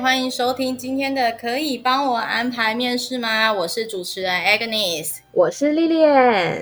欢迎收听今天的，可以帮我安排面试吗？我是主持人 Agnes，我是丽丽。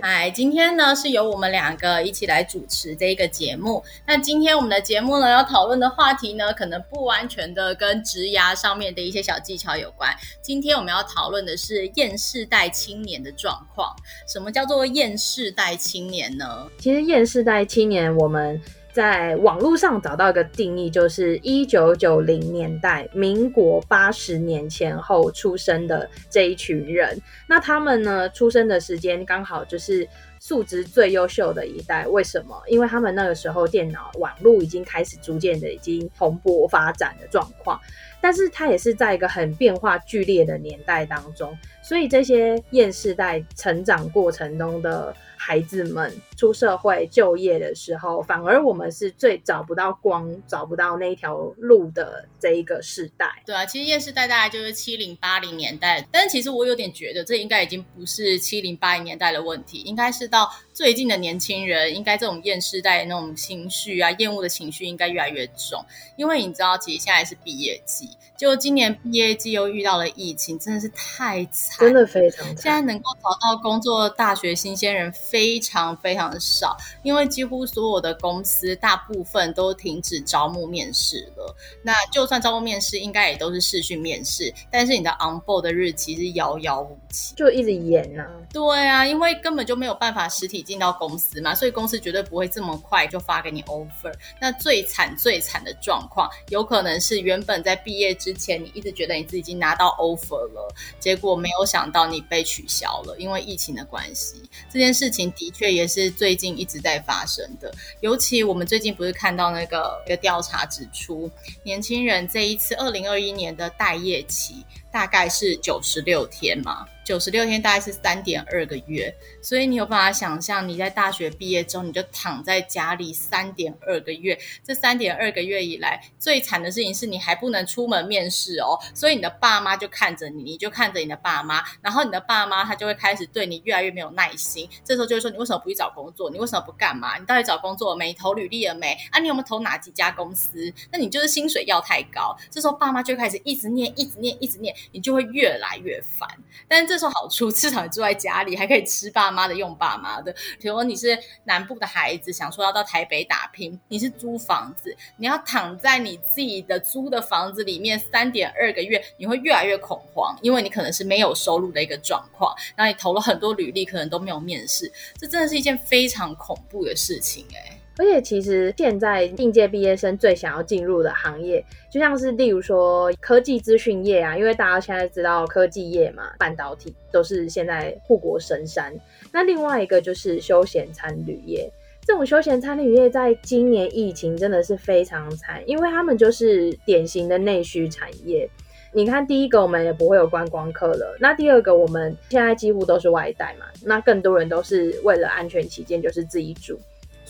嗨，今天呢是由我们两个一起来主持这一个节目。那今天我们的节目呢要讨论的话题呢，可能不完全的跟职涯上面的一些小技巧有关。今天我们要讨论的是厌世代青年的状况。什么叫做厌世代青年呢？其实厌世代青年我们。在网络上找到一个定义，就是一九九零年代，民国八十年前后出生的这一群人。那他们呢，出生的时间刚好就是素质最优秀的一代。为什么？因为他们那个时候电脑网络已经开始逐渐的已经蓬勃发展的状况。但是它也是在一个很变化剧烈的年代当中，所以这些厌世代成长过程中的。孩子们出社会就业的时候，反而我们是最找不到光、找不到那条路的这一个世代。对啊，其实夜世代大概就是七零八零年代，但是其实我有点觉得，这应该已经不是七零八零年代的问题，应该是到最近的年轻人，应该这种厌世代的那种情绪啊、厌恶的情绪应该越来越重。因为你知道，其实现在是毕业季，就今年毕业季又遇到了疫情，真的是太惨，真的非常惨。现在能够找到工作大学新鲜人。非常非常的少，因为几乎所有的公司大部分都停止招募面试了。那就算招募面试，应该也都是视讯面试。但是你的 onboard 的日期是遥遥无期，就一直延呐、啊。对啊，因为根本就没有办法实体进到公司嘛，所以公司绝对不会这么快就发给你 offer。那最惨最惨的状况，有可能是原本在毕业之前，你一直觉得你自己已经拿到 offer 了，结果没有想到你被取消了，因为疫情的关系。这件事情。的确也是最近一直在发生的，尤其我们最近不是看到那个一个调查指出，年轻人这一次二零二一年的待业期大概是九十六天嘛。九十六天大概是三点二个月，所以你有办法想象，你在大学毕业之后，你就躺在家里三点二个月。这三点二个月以来，最惨的事情是你还不能出门面试哦，所以你的爸妈就看着你，你就看着你的爸妈，然后你的爸妈他就会开始对你越来越没有耐心。这时候就会说：你为什么不去找工作？你为什么不干嘛？你到底找工作了没？投履历了没？啊，你有没有投哪几家公司？那你就是薪水要太高。这时候爸妈就开始一直念，一直念，一直念，你就会越来越烦。但是这。好处，至少你住在家里，还可以吃爸妈的，用爸妈的。比如说你是南部的孩子，想说要到台北打拼，你是租房子，你要躺在你自己的租的房子里面三点二个月，你会越来越恐慌，因为你可能是没有收入的一个状况，然后你投了很多履历，可能都没有面试，这真的是一件非常恐怖的事情欸。而且其实现在应届毕业生最想要进入的行业，就像是例如说科技资讯业啊，因为大家现在知道科技业嘛，半导体都是现在护国神山。那另外一个就是休闲餐旅业，这种休闲餐旅业在今年疫情真的是非常惨，因为他们就是典型的内需产业。你看，第一个我们也不会有观光客了，那第二个我们现在几乎都是外带嘛，那更多人都是为了安全起见，就是自己煮。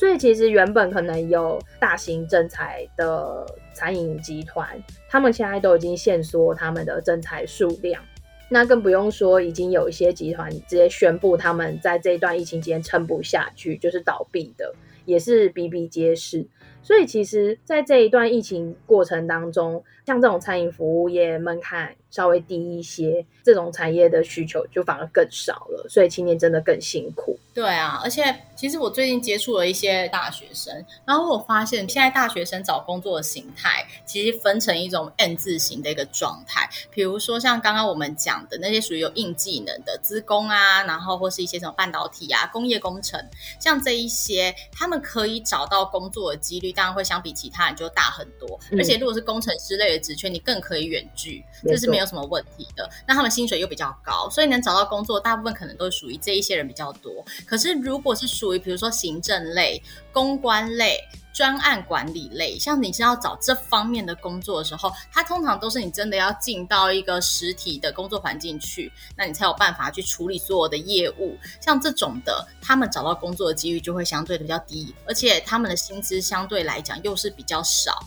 所以其实原本可能有大型征才的餐饮集团，他们现在都已经限缩他们的征才数量，那更不用说已经有一些集团直接宣布他们在这一段疫情期间撑不下去，就是倒闭的，也是比比皆是。所以其实，在这一段疫情过程当中，像这种餐饮服务业门槛稍微低一些，这种产业的需求就反而更少了，所以青年真的更辛苦。对啊，而且其实我最近接触了一些大学生，然后我发现现在大学生找工作的形态其实分成一种 N 字形的一个状态。比如说像刚刚我们讲的那些属于有硬技能的资工啊，然后或是一些什么半导体啊、工业工程，像这一些，他们可以找到工作的几率当然会相比其他人就大很多。嗯、而且如果是工程师类的职缺，你更可以远距，这是没有什么问题的。那他们薪水又比较高，所以能找到工作，大部分可能都属于这一些人比较多。可是，如果是属于比如说行政类、公关类、专案管理类，像你是要找这方面的工作的时候，它通常都是你真的要进到一个实体的工作环境去，那你才有办法去处理所有的业务。像这种的，他们找到工作的几率就会相对的比较低，而且他们的薪资相对来讲又是比较少。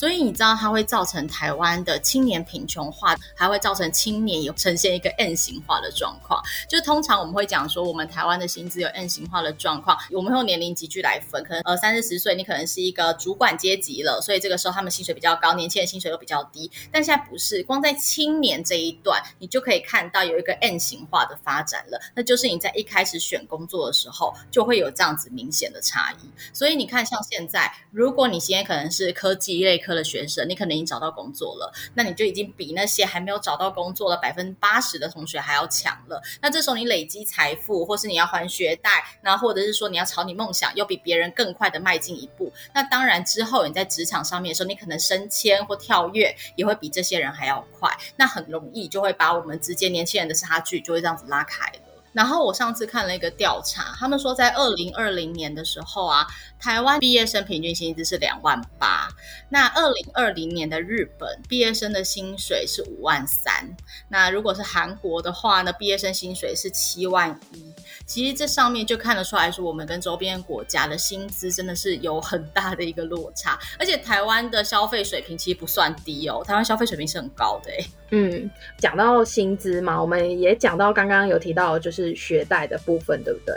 所以你知道它会造成台湾的青年贫穷化，还会造成青年有呈现一个 N 型化的状况。就通常我们会讲说，我们台湾的薪资有 N 型化的状况，我们用年龄级距来分，可能呃三四十岁，你可能是一个主管阶级了，所以这个时候他们薪水比较高，年轻人薪水又比较低。但现在不是，光在青年这一段，你就可以看到有一个 N 型化的发展了。那就是你在一开始选工作的时候，就会有这样子明显的差异。所以你看，像现在，如果你现在可能是科技类科的学生，你可能已经找到工作了，那你就已经比那些还没有找到工作的百分之八十的同学还要强了。那这时候你累积财富，或是你要还学贷，那或者是说你要朝你梦想，又比别人更快的迈进一步。那当然之后你在职场上面的时候，你可能升迁或跳跃也会比这些人还要快。那很容易就会把我们之间年轻人的差距就会这样子拉开了。然后我上次看了一个调查，他们说在二零二零年的时候啊，台湾毕业生平均薪资是两万八。那二零二零年的日本毕业生的薪水是五万三。那如果是韩国的话呢，毕业生薪水是七万一。其实这上面就看得出来说，我们跟周边国家的薪资真的是有很大的一个落差。而且台湾的消费水平其实不算低哦，台湾消费水平是很高的诶。嗯，讲到薪资嘛，我们也讲到刚刚有提到就是学贷的部分，对不对？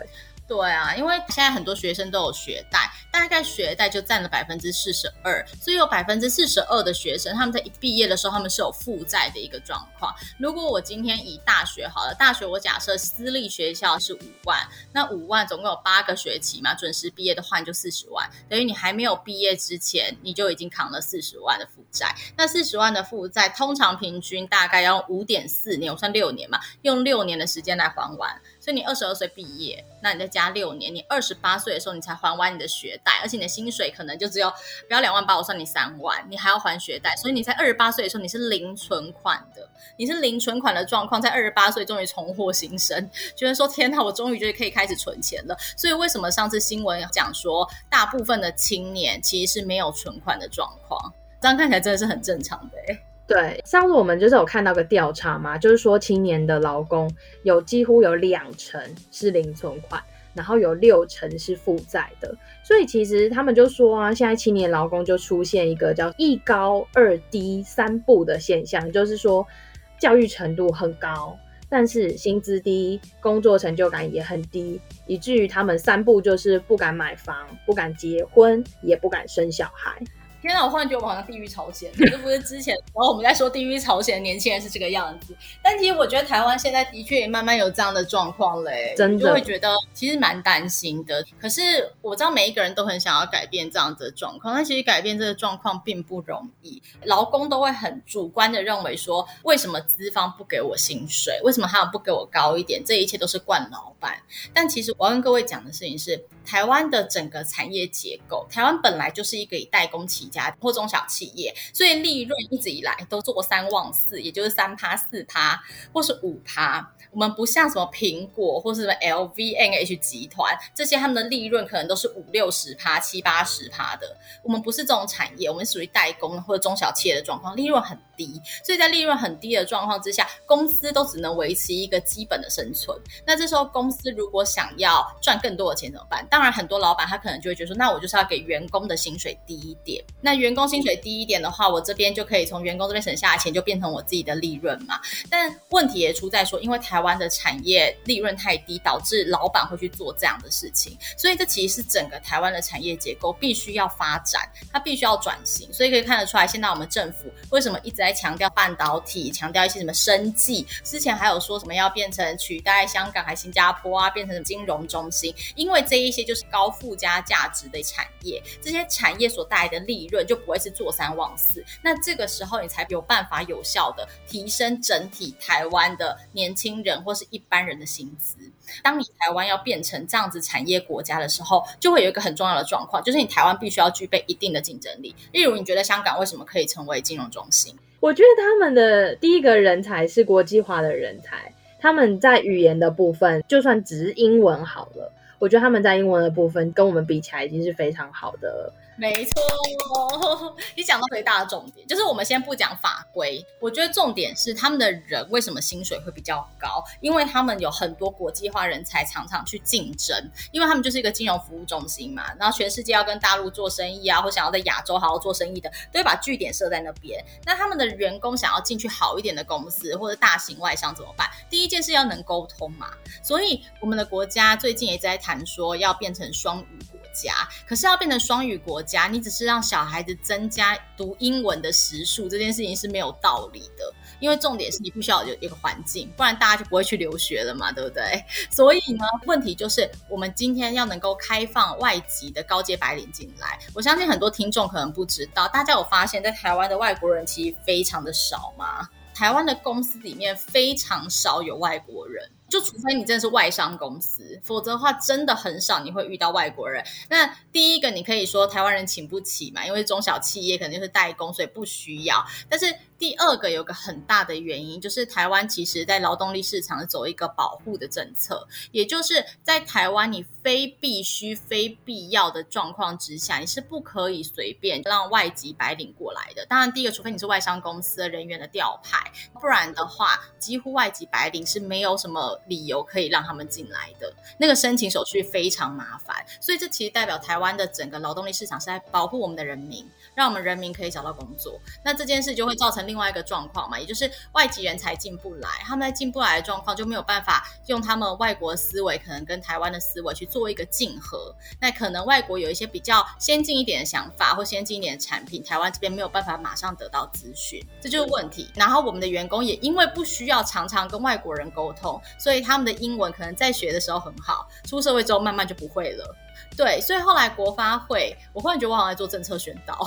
对啊，因为现在很多学生都有学贷，大概学贷就占了百分之四十二，所以有百分之四十二的学生他们在一毕业的时候，他们是有负债的一个状况。如果我今天以大学好了，大学我假设私立学校是五万，那五万总共有八个学期嘛，准时毕业的话你就四十万，等于你还没有毕业之前，你就已经扛了四十万的负债。那四十万的负债，通常平均大概要五点四年，我算六年嘛，用六年的时间来还完。所以你二十二岁毕业，那你再加六年，你二十八岁的时候你才还完你的学贷，而且你的薪水可能就只有不要两万八，我算你三万，你还要还学贷，所以你在二十八岁的时候你是零存款的，你是零存款的状况，在二十八岁终于重获新生，觉得说天哪，我终于就是可以开始存钱了。所以为什么上次新闻讲说，大部分的青年其实是没有存款的状况，这样看起来真的是很正常的欸。对，上次我们就是有看到个调查嘛，就是说青年的劳工有几乎有两成是零存款，然后有六成是负债的，所以其实他们就说啊，现在青年劳工就出现一个叫一高二低三不的现象，就是说教育程度很高，但是薪资低，工作成就感也很低，以至于他们三不就是不敢买房，不敢结婚，也不敢生小孩。天哪，我忽然觉得我好像地狱朝鲜，这不是之前，然后我们在说地狱朝鲜的年轻人是这个样子。但其实我觉得台湾现在的确也慢慢有这样的状况嘞，真的就会觉得其实蛮担心的。可是我知道每一个人都很想要改变这样子的状况，但其实改变这个状况并不容易。劳工都会很主观的认为说，为什么资方不给我薪水？为什么他们不给我高一点？这一切都是惯老板。但其实我要跟各位讲的事情是，台湾的整个产业结构，台湾本来就是一个以代工起家或中小企业，所以利润一直以来都做三望四，也就是三趴四趴或是五趴。我们不像什么苹果或是什么 LVMH 集团这些，他们的利润可能都是五六十趴、七八十趴的。我们不是这种产业，我们属于代工或者中小企业的状况，利润很低。所以在利润很低的状况之下，公司都只能维持一个基本的生存。那这时候公司如果想要赚更多的钱怎么办？当然，很多老板他可能就会觉得说，那我就是要给员工的薪水低一点。那员工薪水低一点的话，我这边就可以从员工这边省下的钱，就变成我自己的利润嘛。但问题也出在说，因为台湾的产业利润太低，导致老板会去做这样的事情。所以这其实是整个台湾的产业结构必须要发展，它必须要转型。所以可以看得出来，现在我们政府为什么一直在强调半导体，强调一些什么生技，之前还有说什么要变成取代香港还新加坡啊，变成金融中心，因为这一些。就是高附加价值的产业，这些产业所带来的利润就不会是坐三望四。那这个时候，你才有办法有效的提升整体台湾的年轻人或是一般人的薪资。当你台湾要变成这样子产业国家的时候，就会有一个很重要的状况，就是你台湾必须要具备一定的竞争力。例如，你觉得香港为什么可以成为金融中心？我觉得他们的第一个人才是国际化的人才，他们在语言的部分，就算只是英文好了。我觉得他们在英文的部分跟我们比起来已经是非常好的没错，你讲到最大的重点，就是我们先不讲法规，我觉得重点是他们的人为什么薪水会比较高？因为他们有很多国际化人才，常常去竞争，因为他们就是一个金融服务中心嘛。然后全世界要跟大陆做生意啊，或想要在亚洲好好做生意的，都会把据点设在那边。那他们的员工想要进去好一点的公司或者大型外商怎么办？第一件事要能沟通嘛。所以我们的国家最近也在谈说要变成双语国家，可是要变成双语国家，你只是让小孩子增加读英文的时数，这件事情是没有道理的。因为重点是你不需要有一个环境，不然大家就不会去留学了嘛，对不对？所以呢，问题就是我们今天要能够开放外籍的高阶白领进来。我相信很多听众可能不知道，大家有发现，在台湾的外国人其实非常的少吗？台湾的公司里面非常少有外国人。就除非你真的是外商公司，否则的话真的很少你会遇到外国人。那第一个你可以说台湾人请不起嘛，因为中小企业肯定是代工，所以不需要。但是第二个有个很大的原因，就是台湾其实在劳动力市场走一个保护的政策，也就是在台湾你非必须、非必要的状况之下，你是不可以随便让外籍白领过来的。当然，第一个除非你是外商公司人员的调派，不然的话，几乎外籍白领是没有什么。理由可以让他们进来的那个申请手续非常麻烦，所以这其实代表台湾的整个劳动力市场是在保护我们的人民，让我们人民可以找到工作。那这件事就会造成另外一个状况嘛，也就是外籍人才进不来，他们在进不来的状况就没有办法用他们外国思维，可能跟台湾的思维去做一个竞合。那可能外国有一些比较先进一点的想法或先进一点的产品，台湾这边没有办法马上得到资讯，这就是问题。然后我们的员工也因为不需要常常跟外国人沟通，所以。他们的英文可能在学的时候很好，出社会之后慢慢就不会了。对，所以后来国发会，我忽然觉得我好像在做政策宣导。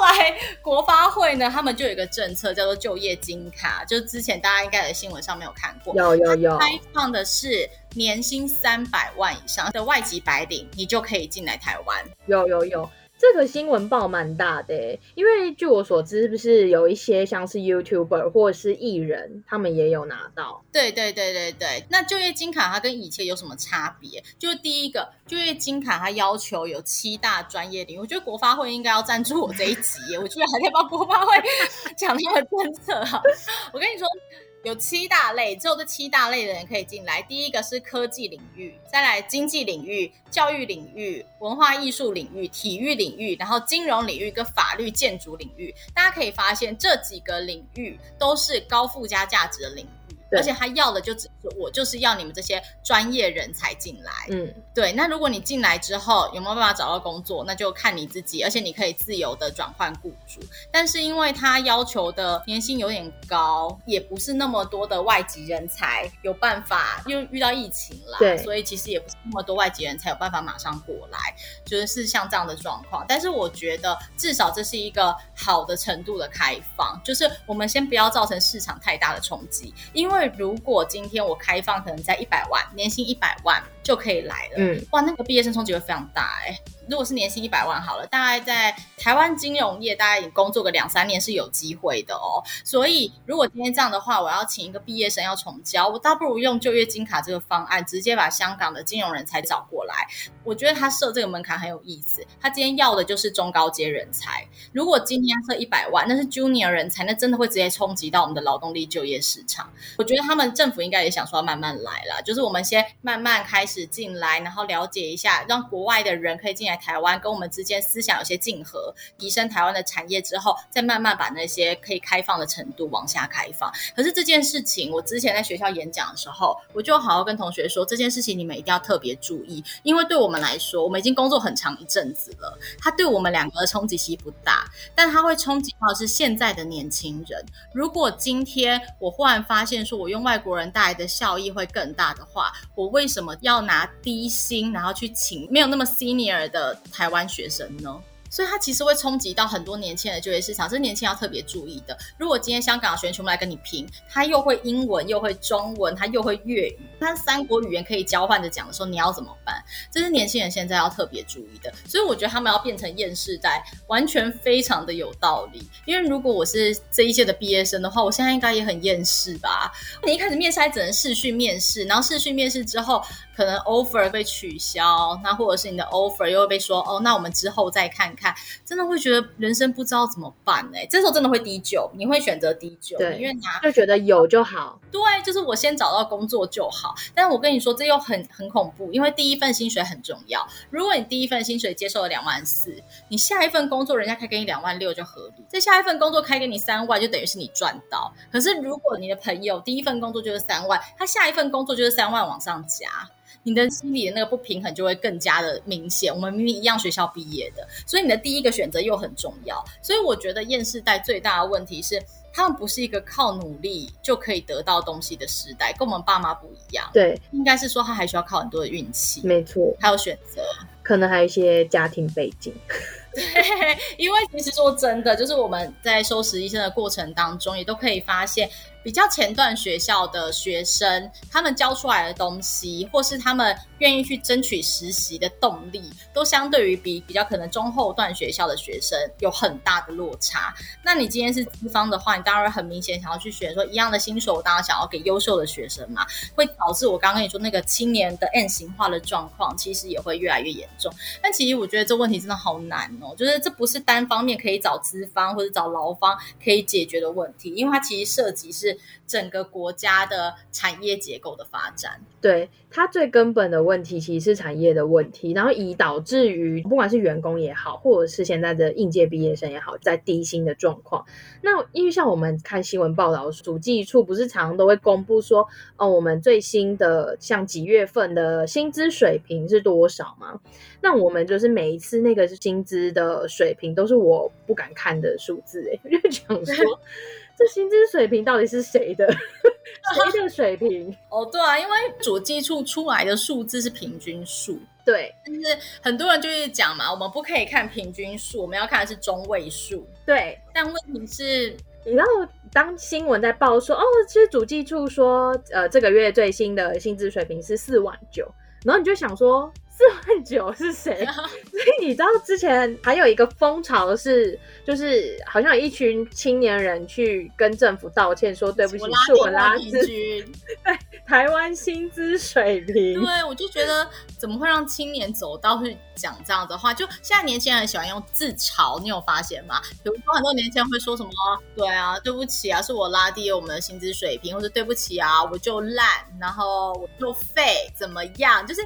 后来国发会呢，他们就有一个政策叫做就业金卡，就是之前大家应该在新闻上面有看过，有有有，开放的是年薪三百万以上的外籍白领，你就可以进来台湾。有有有。这个新闻报蛮大的，因为据我所知，是不是有一些像是 YouTuber 或者是艺人，他们也有拿到？对对对对对。那就业金卡它跟以前有什么差别？就是第一个，就业金卡它要求有七大专业领域，我觉得国发会应该要赞助我这一集，我居然还在帮国发会讲他们政策哈。我跟你说。有七大类，只有这七大类的人可以进来。第一个是科技领域，再来经济领域、教育领域、文化艺术领域、体育领域，然后金融领域跟法律建筑领域。大家可以发现，这几个领域都是高附加价值的领域。而且他要的就只是我，就是要你们这些专业人才进来。嗯，对。那如果你进来之后有没有办法找到工作，那就看你自己。而且你可以自由的转换雇主。但是因为他要求的年薪有点高，也不是那么多的外籍人才有办法，因为遇到疫情了，对，所以其实也不是那么多外籍人才有办法马上过来，就是是像这样的状况。但是我觉得至少这是一个好的程度的开放，就是我们先不要造成市场太大的冲击，因为。如果今天我开放，可能在一百万，年薪一百万就可以来了。嗯，哇，那个毕业生冲击会非常大哎、欸。如果是年薪一百万好了，大概在台湾金融业，大概已经工作个两三年是有机会的哦。所以，如果今天这样的话，我要请一个毕业生要重交，我倒不如用就业金卡这个方案，直接把香港的金融人才找过来。我觉得他设这个门槛很有意思。他今天要的就是中高阶人才。如果今天设一百万，那是 junior 人才，那真的会直接冲击到我们的劳动力就业市场。我觉得他们政府应该也想说要慢慢来啦，就是我们先慢慢开始进来，然后了解一下，让国外的人可以进来。台湾跟我们之间思想有些竞合，提升台湾的产业之后，再慢慢把那些可以开放的程度往下开放。可是这件事情，我之前在学校演讲的时候，我就好好跟同学说，这件事情你们一定要特别注意，因为对我们来说，我们已经工作很长一阵子了，它对我们两个的冲击其实不大，但它会冲击到是现在的年轻人。如果今天我忽然发现说我用外国人带来的效益会更大的话，我为什么要拿低薪然后去请没有那么 senior 的？台湾学生呢？所以它其实会冲击到很多年轻人的就业市场，这是年轻人要特别注意的。如果今天香港的学员全部来跟你拼，他又会英文，又会中文，他又会粤语，他三国语言可以交换着讲的时候，你要怎么办？这是年轻人现在要特别注意的。所以我觉得他们要变成厌世代，完全非常的有道理。因为如果我是这一届的毕业生的话，我现在应该也很厌世吧？你一开始面试还只能试训面试，然后试训面试之后，可能 offer 被取消，那或者是你的 offer 又会被说哦，那我们之后再看，真的会觉得人生不知道怎么办哎、欸，这时候真的会低就，你会选择低就，对，因为拿就觉得有就好，对，就是我先找到工作就好。但是我跟你说，这又很很恐怖，因为第一份薪水很重要。如果你第一份薪水接受了两万四，你下一份工作人家开给你两万六就合理，再下一份工作开给你三万，就等于是你赚到。可是如果你的朋友第一份工作就是三万，他下一份工作就是三万往上加。你的心里的那个不平衡就会更加的明显。我们明明一样学校毕业的，所以你的第一个选择又很重要。所以我觉得厌世代最大的问题是，他们不是一个靠努力就可以得到东西的时代，跟我们爸妈不一样。对，应该是说他还需要靠很多的运气。没错，还有选择，可能还有一些家庭背景。对，因为其实说真的，就是我们在收拾医生的过程当中，也都可以发现。比较前段学校的学生，他们教出来的东西，或是他们愿意去争取实习的动力，都相对于比比较可能中后段学校的学生有很大的落差。那你今天是资方的话，你当然很明显想要去选说一样的薪水，我当然想要给优秀的学生嘛，会导致我刚刚跟你说那个青年的 N 型化的状况，其实也会越来越严重。但其实我觉得这问题真的好难哦，就是这不是单方面可以找资方或者找劳方可以解决的问题，因为它其实涉及是。整个国家的产业结构的发展，对，它最根本的问题其实是产业的问题，然后以导致于不管是员工也好，或者是现在的应届毕业生也好，在低薪的状况。那因为像我们看新闻报道，主计处不是常常都会公布说，哦，我们最新的像几月份的薪资水平是多少吗？那我们就是每一次那个薪资的水平都是我不敢看的数字，哎，就讲说。这薪资水平到底是谁的？谁的水平？哦，对啊，因为主计处出来的数字是平均数，对。但是很多人就是讲嘛，我们不可以看平均数，我们要看的是中位数。对。但问题是，你知道，当新闻在报说，哦，其实主计处说，呃，这个月最新的薪资水平是四万九，然后你就想说。四万九是谁？所以你知道之前还有一个风潮是，就是好像有一群青年人去跟政府道歉，说对不起，是我拉低 对台湾薪资水平。对，我就觉得怎么会让青年走到去讲这样的话？就现在年轻人很喜欢用自嘲，你有发现吗？比如说很多年轻人会说什么？对啊，对不起啊，是我拉低了我们的薪资水平，或者对不起啊，我就烂，然后我就废，怎么样？就是。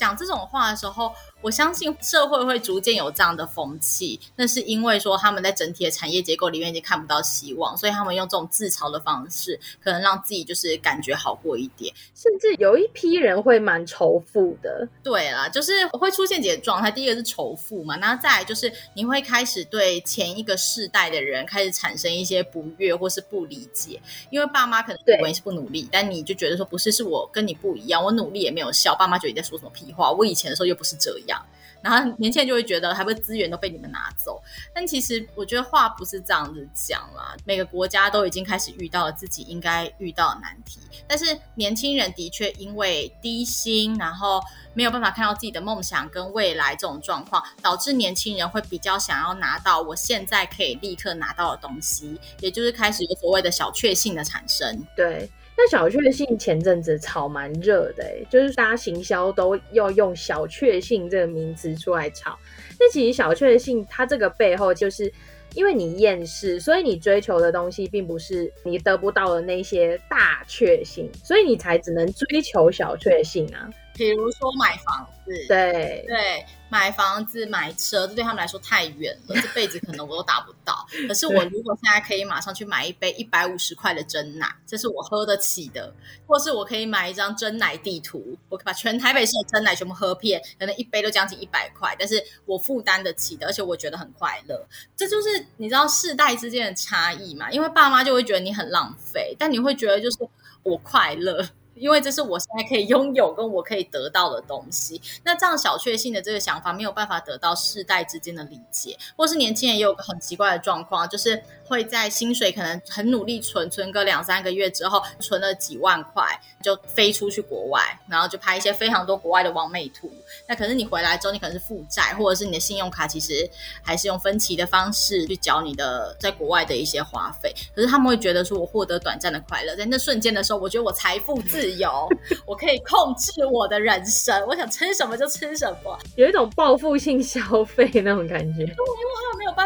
讲这种话的时候，我相信社会会逐渐有这样的风气。那是因为说他们在整体的产业结构里面已经看不到希望，所以他们用这种自嘲的方式，可能让自己就是感觉好过一点。甚至有一批人会蛮仇富的。对啦，就是会出现几个状态。第一个是仇富嘛，然后再来就是你会开始对前一个世代的人开始产生一些不悦或是不理解，因为爸妈可能认为是不努力，但你就觉得说不是，是我跟你不一样，我努力也没有效，爸妈觉得你在说什么屁。话我以前的时候又不是这样，然后年轻人就会觉得，还不资源都被你们拿走。但其实我觉得话不是这样子讲啦，每个国家都已经开始遇到了自己应该遇到的难题。但是年轻人的确因为低薪，然后没有办法看到自己的梦想跟未来这种状况，导致年轻人会比较想要拿到我现在可以立刻拿到的东西，也就是开始有所谓的小确幸的产生。对。那小确幸前阵子炒蛮热的，欸，就是大家行销都要用小确幸这个名词出来炒。那其实小确幸它这个背后，就是因为你厌世，所以你追求的东西并不是你得不到的那些大确幸，所以你才只能追求小确幸啊。比如说买房子，对对，买房子买车，这对他们来说太远了，这辈子可能我都达不到。可是我如果现在可以马上去买一杯一百五十块的真奶，这是我喝得起的；或是我可以买一张真奶地图，我可以把全台北市的真奶全部喝遍，可能一杯都将近一百块，但是我负担得起的，而且我觉得很快乐。这就是你知道世代之间的差异嘛？因为爸妈就会觉得你很浪费，但你会觉得就是我快乐。因为这是我现在可以拥有跟我可以得到的东西，那这样小确幸的这个想法没有办法得到世代之间的理解，或是年轻人也有个很奇怪的状况，就是会在薪水可能很努力存，存个两三个月之后，存了几万块，就飞出去国外，然后就拍一些非常多国外的网美图。那可是你回来之后，你可能是负债，或者是你的信用卡其实还是用分期的方式去缴你的在国外的一些花费。可是他们会觉得说，我获得短暂的快乐，在那瞬间的时候，我觉得我财富自由，我可以控制我的人生，我想吃什么就吃什么，有一种报复性消费那种感觉。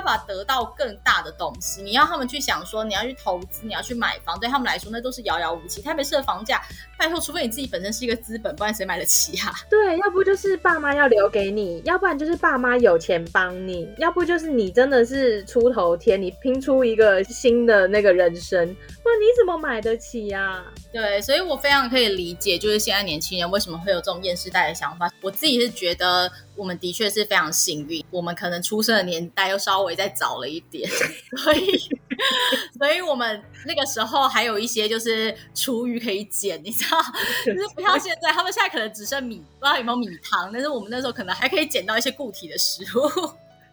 法得到更大的东西，你要他们去想说，你要去投资，你要去买房，对他们来说那都是遥遥无期。台北市的房价，拜托，除非你自己本身是一个资本，不然谁买得起啊？对，要不就是爸妈要留给你，要不然就是爸妈有钱帮你，要不就是你真的是出头天，你拼出一个新的那个人生，不然你怎么买得起呀、啊？对，所以我非常可以理解，就是现在年轻人为什么会有这种厌世代的想法。我自己是觉得，我们的确是非常幸运，我们可能出生的年代又稍微再早了一点，所以，所以我们那个时候还有一些就是厨余可以捡，你知道，就是不像现在，他们现在可能只剩米，不知道有没有米汤，但是我们那时候可能还可以捡到一些固体的食物。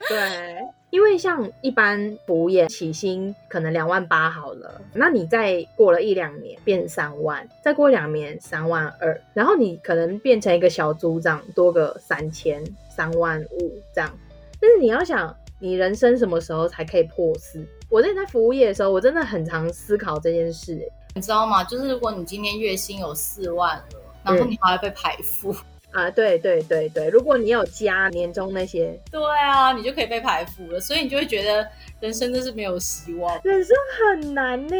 对。因为像一般服务业起薪可能两万八好了，那你再过了一两年变三万，再过两年三万二，然后你可能变成一个小组长，多个三千、三万五这样。但是你要想，你人生什么时候才可以破四？我在在服务业的时候，我真的很常思考这件事。你知道吗？就是如果你今天月薪有四万了，然后你还要被排富。嗯啊，对对对对，如果你有加年终那些，对啊，你就可以被排付了，所以你就会觉得人生真是没有希望，人生很难呢。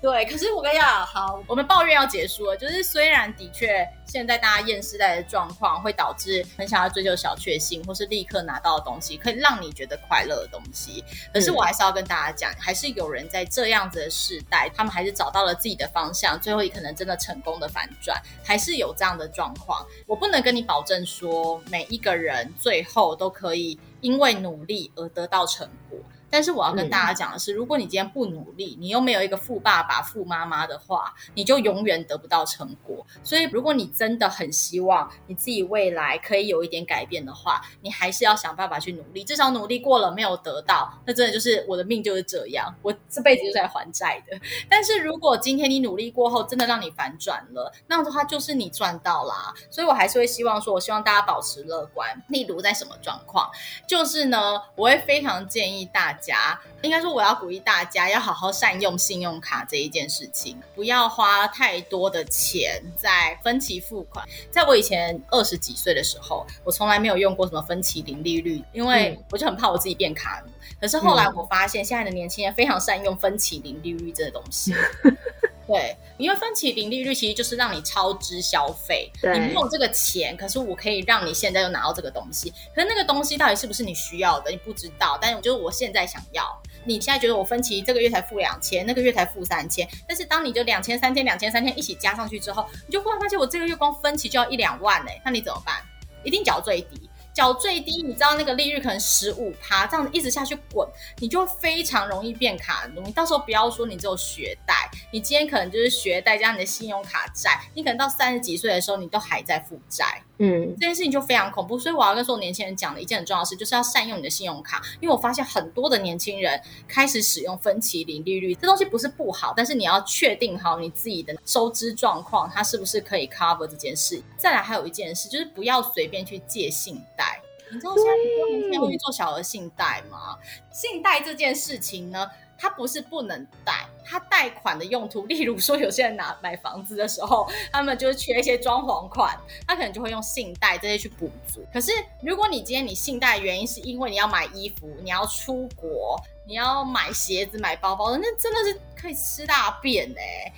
对，可是我跟你讲，好，我们抱怨要结束了。就是虽然的确现在大家厌世代的状况会导致很想要追求小确幸，或是立刻拿到的东西，可以让你觉得快乐的东西，可是我还是要跟大家讲，还是有人在这样子的世代，他们还是找到了自己的方向，最后也可能真的成功的反转，还是有这样的状况。我不能跟你保证说每一个人最后都可以因为努力而得到成果。但是我要跟大家讲的是，如果你今天不努力，你又没有一个富爸爸、富妈妈的话，你就永远得不到成果。所以，如果你真的很希望你自己未来可以有一点改变的话，你还是要想办法去努力。至少努力过了没有得到，那真的就是我的命就是这样，我这辈子就是来还债的。但是如果今天你努力过后，真的让你反转了，那样的话就是你赚到啦。所以我还是会希望说，我希望大家保持乐观。例如在什么状况，就是呢，我会非常建议大家。家应该说，我要鼓励大家要好好善用信用卡这一件事情，不要花太多的钱在分期付款。在我以前二十几岁的时候，我从来没有用过什么分期零利率，因为我就很怕我自己变卡奴。可是后来我发现，现在的年轻人非常善用分期零利率这个东西。对，因为分期零利率其实就是让你超支消费，你没有这个钱，可是我可以让你现在就拿到这个东西。可是那个东西到底是不是你需要的，你不知道。但是我就是我现在想要，你现在觉得我分期这个月才付两千，那个月才付三千，但是当你就两千、三千、两千、三千一起加上去之后，你就忽然发现我这个月光分期就要一两万哎，那你怎么办？一定缴最低。缴最低，你知道那个利率可能十五趴，这样子一直下去滚，你就非常容易变卡奴。你到时候不要说你只有学贷，你今天可能就是学贷加你的信用卡债，你可能到三十几岁的时候，你都还在负债。嗯，这件事情就非常恐怖。所以我要跟所有年轻人讲的一件很重要的事，就是要善用你的信用卡。因为我发现很多的年轻人开始使用分期零利率，这东西不是不好，但是你要确定好你自己的收支状况，它是不是可以 cover 这件事。再来还有一件事，就是不要随便去借信贷。你知道现在很多年轻人会去做小额信贷吗？信贷这件事情呢，它不是不能贷，它贷款的用途，例如说有些人拿买房子的时候，他们就是缺一些装潢款，他可能就会用信贷这些去补足。可是如果你今天你信贷的原因是因为你要买衣服，你要出国，你要买鞋子、买包包，那真的是可以吃大便哎、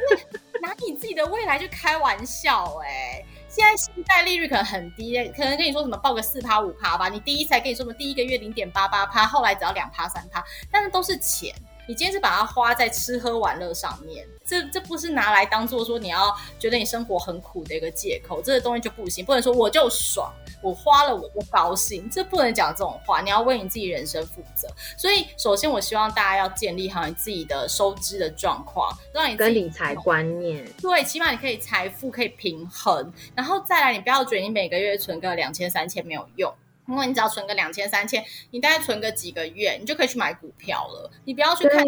拿你自己的未来去开玩笑哎、现在信贷利率可能很低，可能跟你说什么报个四趴五趴吧。你第一次还跟你说什么第一个月零点八八趴，后来只要两趴三趴，但是都是钱。你今天是把它花在吃喝玩乐上面，这这不是拿来当做说你要觉得你生活很苦的一个借口，这个东西就不行，不能说我就爽，我花了我就高兴，这不能讲这种话，你要为你自己人生负责。所以，首先我希望大家要建立好你自己的收支的状况，让你跟理财观念，对，起码你可以财富可以平衡，然后再来，你不要觉得你每个月存个两千三千没有用。因为你只要存个两千三千，你大概存个几个月，你就可以去买股票了。你不要去看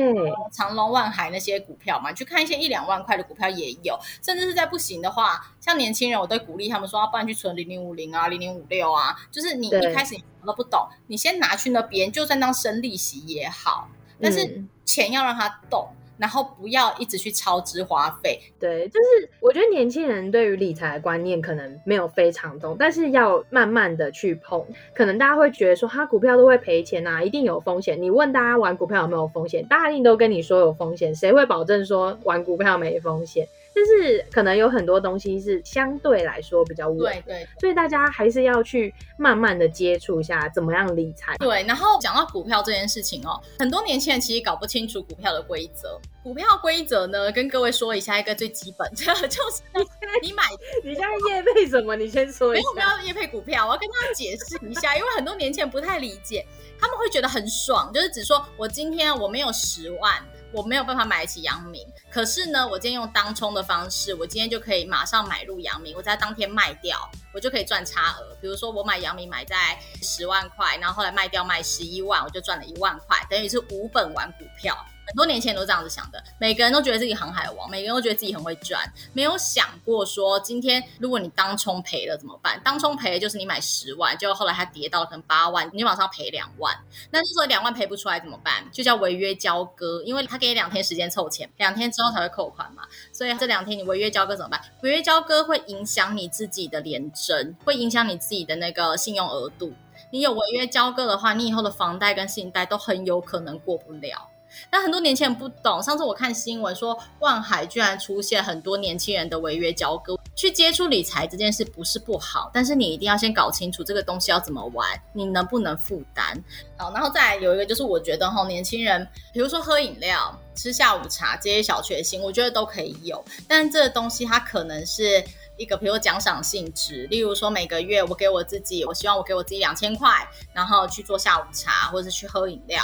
长隆、万海那些股票嘛，去看一些一两万块的股票也有。甚至是在不行的话，像年轻人，我都鼓励他们说，要不然去存零零五零啊、零零五六啊。就是你一开始你什么都不懂，你先拿去那边，就算当生利息也好。但是钱要让它动。然后不要一直去超支花费。对，就是我觉得年轻人对于理财的观念可能没有非常懂，但是要慢慢的去碰。可能大家会觉得说，他股票都会赔钱啊，一定有风险。你问大家玩股票有没有风险，大家一定都跟你说有风险。谁会保证说玩股票没风险？就是可能有很多东西是相对来说比较稳，对对，所以大家还是要去慢慢的接触一下怎么样理财。对，然后讲到股票这件事情哦，很多年轻人其实搞不清楚股票的规则。股票规则呢，跟各位说一下一个最基本的，就是你买，你现在业配什么？你先说一下。没有，不要业配股票，我要跟大家解释一下，因为很多年轻人不太理解，他们会觉得很爽，就是只说我今天我没有十万。我没有办法买得起阳明，可是呢，我今天用当冲的方式，我今天就可以马上买入阳明，我在当天卖掉，我就可以赚差额。比如说我买阳明买在十万块，然后后来卖掉卖十一万，我就赚了一万块，等于是无本玩股票。很多年前都这样子想的，每个人都觉得自己航海王，每个人都觉得自己很会赚，没有想过说今天如果你当冲赔了怎么办？当冲赔就是你买十万，就后来它跌到了可能八万，你马上赔两万。那这时候两万赔不出来怎么办？就叫违约交割，因为他给你两天时间凑钱，两天之后才会扣款嘛。所以这两天你违约交割怎么办？违约交割会影响你自己的联征，会影响你自己的那个信用额度。你有违约交割的话，你以后的房贷跟信贷都很有可能过不了。但很多年轻人不懂。上次我看新闻说，万海居然出现很多年轻人的违约交割。去接触理财这件事不是不好，但是你一定要先搞清楚这个东西要怎么玩，你能不能负担？好，然后再来有一个就是，我觉得哈，年轻人，比如说喝饮料、吃下午茶这些小确幸，我觉得都可以有。但这个东西它可能是一个，比如说奖赏性质，例如说每个月我给我自己，我希望我给我自己两千块，然后去做下午茶或者是去喝饮料。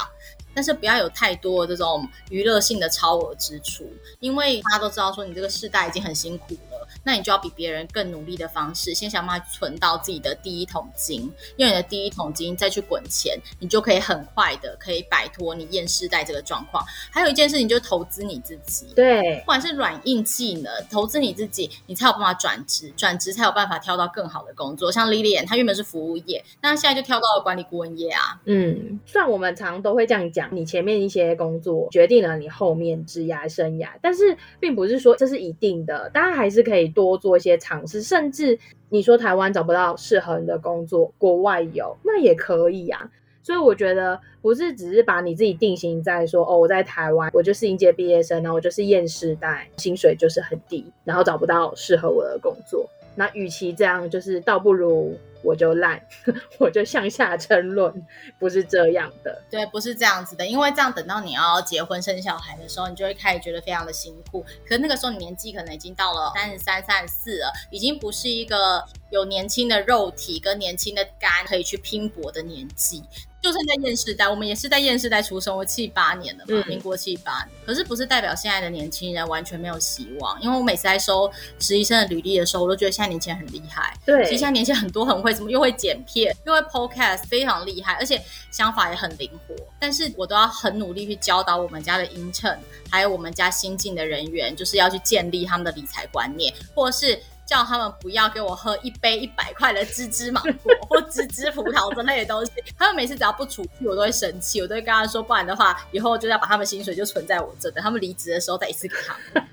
但是不要有太多这种娱乐性的超额支出，因为大家都知道说你这个世代已经很辛苦，那你就要比别人更努力的方式，先想办法存到自己的第一桶金，用你的第一桶金再去滚钱，你就可以很快的可以摆脱你厌世代这个状况。还有一件事情就是投资你自己，对，不管是软硬技能，投资你自己，你才有办法转职，转职才有办法跳到更好的工作。像 Lilian，她原本是服务业，那现在就跳到了管理顾问业啊。嗯，虽然我们常都会这样讲。你前面一些工作决定了你后面职涯生涯，但是并不是说这是一定的，大家还是可以多做一些尝试。甚至你说台湾找不到适合你的工作，国外有，那也可以啊。所以我觉得不是只是把你自己定型在说哦，我在台湾，我就是应届毕业生，然后我就是厌世代，薪水就是很低，然后找不到适合我的工作。那与其这样，就是倒不如。我就烂，我就向下沉沦，不是这样的。对，不是这样子的。因为这样，等到你要结婚生小孩的时候，你就会开始觉得非常的辛苦。可那个时候，你年纪可能已经到了三十三、三十四了，已经不是一个有年轻的肉体跟年轻的肝可以去拼搏的年纪。就算在厌世代，我们也是在厌世代出生，我七八年了嘛，民国七八年。可是不是代表现在的年轻人完全没有希望，因为我每次在收实习生的履历的时候，我都觉得现在年轻人很厉害。对，其实现在年轻人很多很会，怎么又会剪片，又会 podcast，非常厉害，而且想法也很灵活。但是我都要很努力去教导我们家的 intern，还有我们家新进的人员，就是要去建立他们的理财观念，或者是。叫他们不要给我喝一杯一百块的芝芝芒果 或芝芝葡萄之类的东西。他们每次只要不出去，我都会生气，我都会跟他说，不然的话，以后就要把他们薪水就存在我这，等他们离职的时候再一次给他们。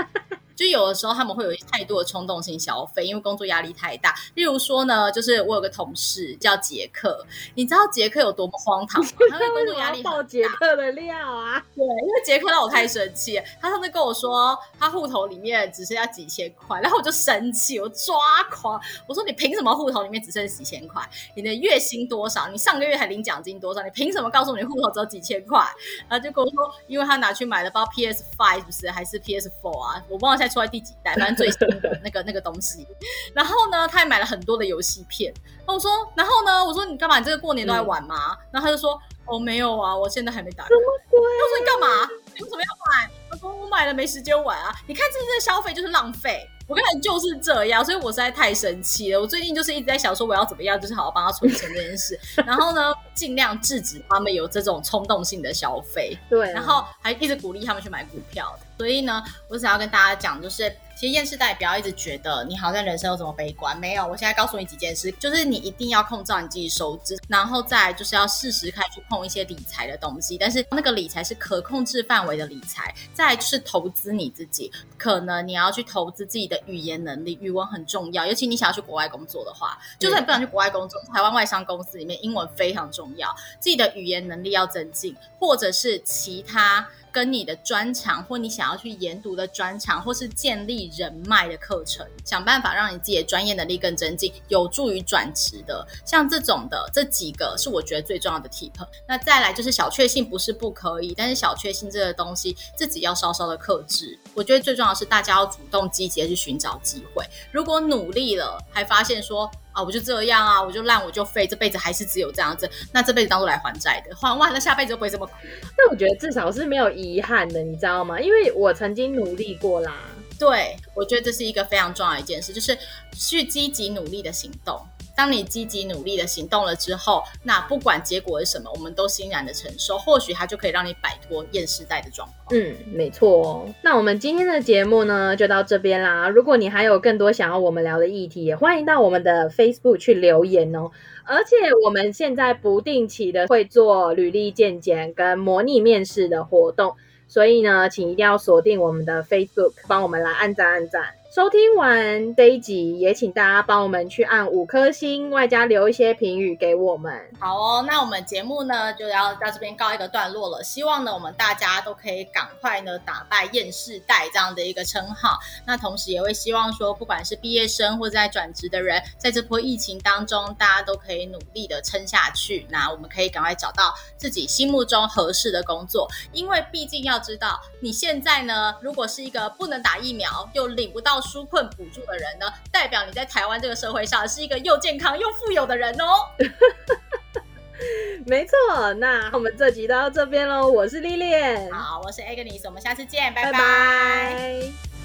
就有的时候他们会有太多的冲动性消费，因为工作压力太大。例如说呢，就是我有个同事叫杰克，你知道杰克有多么荒唐吗？他的工作压力。爆 杰克的料啊！对，因为杰克让我太生气。他上次跟我说，他户头里面只剩下几千块，然后我就生气，我抓狂。我说你凭什么户头里面只剩几千块？你的月薪多少？你上个月还领奖金多少？你凭什么告诉我你户头只有几千块？然后就跟我说，因为他拿去买了包 PS Five，是不是？还是 PS Four 啊？我忘了出来第几代，反正最新的那个 那个东西。然后呢，他还买了很多的游戏片。那我说，然后呢，我说你干嘛？你这个过年都在玩吗？嗯、然后他就说，哦，没有啊，我现在还没打开。什么鬼？我说你干嘛？你为什么要买？我说我买了没时间玩啊！你看这这消费就是浪费。我跟你就是这样，所以我实在太生气了。我最近就是一直在想说我要怎么样，就是好好帮他存钱这件事，然后呢，尽量制止他们有这种冲动性的消费。对，然后还一直鼓励他们去买股票。所以呢，我想要跟大家讲，就是。其实厌世代不要一直觉得你好像人生有什么悲观，没有。我现在告诉你几件事，就是你一定要控制好你自己收支，然后再就是要适时开始去碰一些理财的东西，但是那个理财是可控制范围的理财。再就是投资你自己，可能你要去投资自己的语言能力，语文很重要，尤其你想要去国外工作的话，就算你不想去国外工作，台湾外商公司里面英文非常重要，自己的语言能力要增进，或者是其他。跟你的专长，或你想要去研读的专长，或是建立人脉的课程，想办法让你自己的专业能力更增进，有助于转职的。像这种的这几个是我觉得最重要的 tip。那再来就是小确幸不是不可以，但是小确幸这个东西自己要稍稍的克制。我觉得最重要的是大家要主动积极的去寻找机会。如果努力了还发现说，啊，我就这样啊，我就烂，我就废，这辈子还是只有这样子。那这辈子当做来还债的，还完了，下辈子就不会这么苦。那我觉得至少是没有遗憾的，你知道吗？因为我曾经努力过啦。对，我觉得这是一个非常重要的一件事，就是去积极努力的行动。当你积极努力的行动了之后，那不管结果是什么，我们都欣然的承受。或许它就可以让你摆脱厌世代的状况。嗯，没错。那我们今天的节目呢，就到这边啦。如果你还有更多想要我们聊的议题，也欢迎到我们的 Facebook 去留言哦。而且我们现在不定期的会做履历健检跟模拟面试的活动，所以呢，请一定要锁定我们的 Facebook，帮我们来按赞按赞。收听完这一集，也请大家帮我们去按五颗星，外加留一些评语给我们。好哦，那我们节目呢就要到这边告一个段落了。希望呢我们大家都可以赶快呢打败厌世代这样的一个称号。那同时也会希望说，不管是毕业生或在转职的人，在这波疫情当中，大家都可以努力的撑下去。那我们可以赶快找到自己心目中合适的工作，因为毕竟要知道，你现在呢如果是一个不能打疫苗又领不到。纾困补助的人呢，代表你在台湾这个社会上是一个又健康又富有的人哦。没错，那我们这集到这边喽。我是丽丽，好，我是 Agnes，我们下次见，拜拜。拜拜。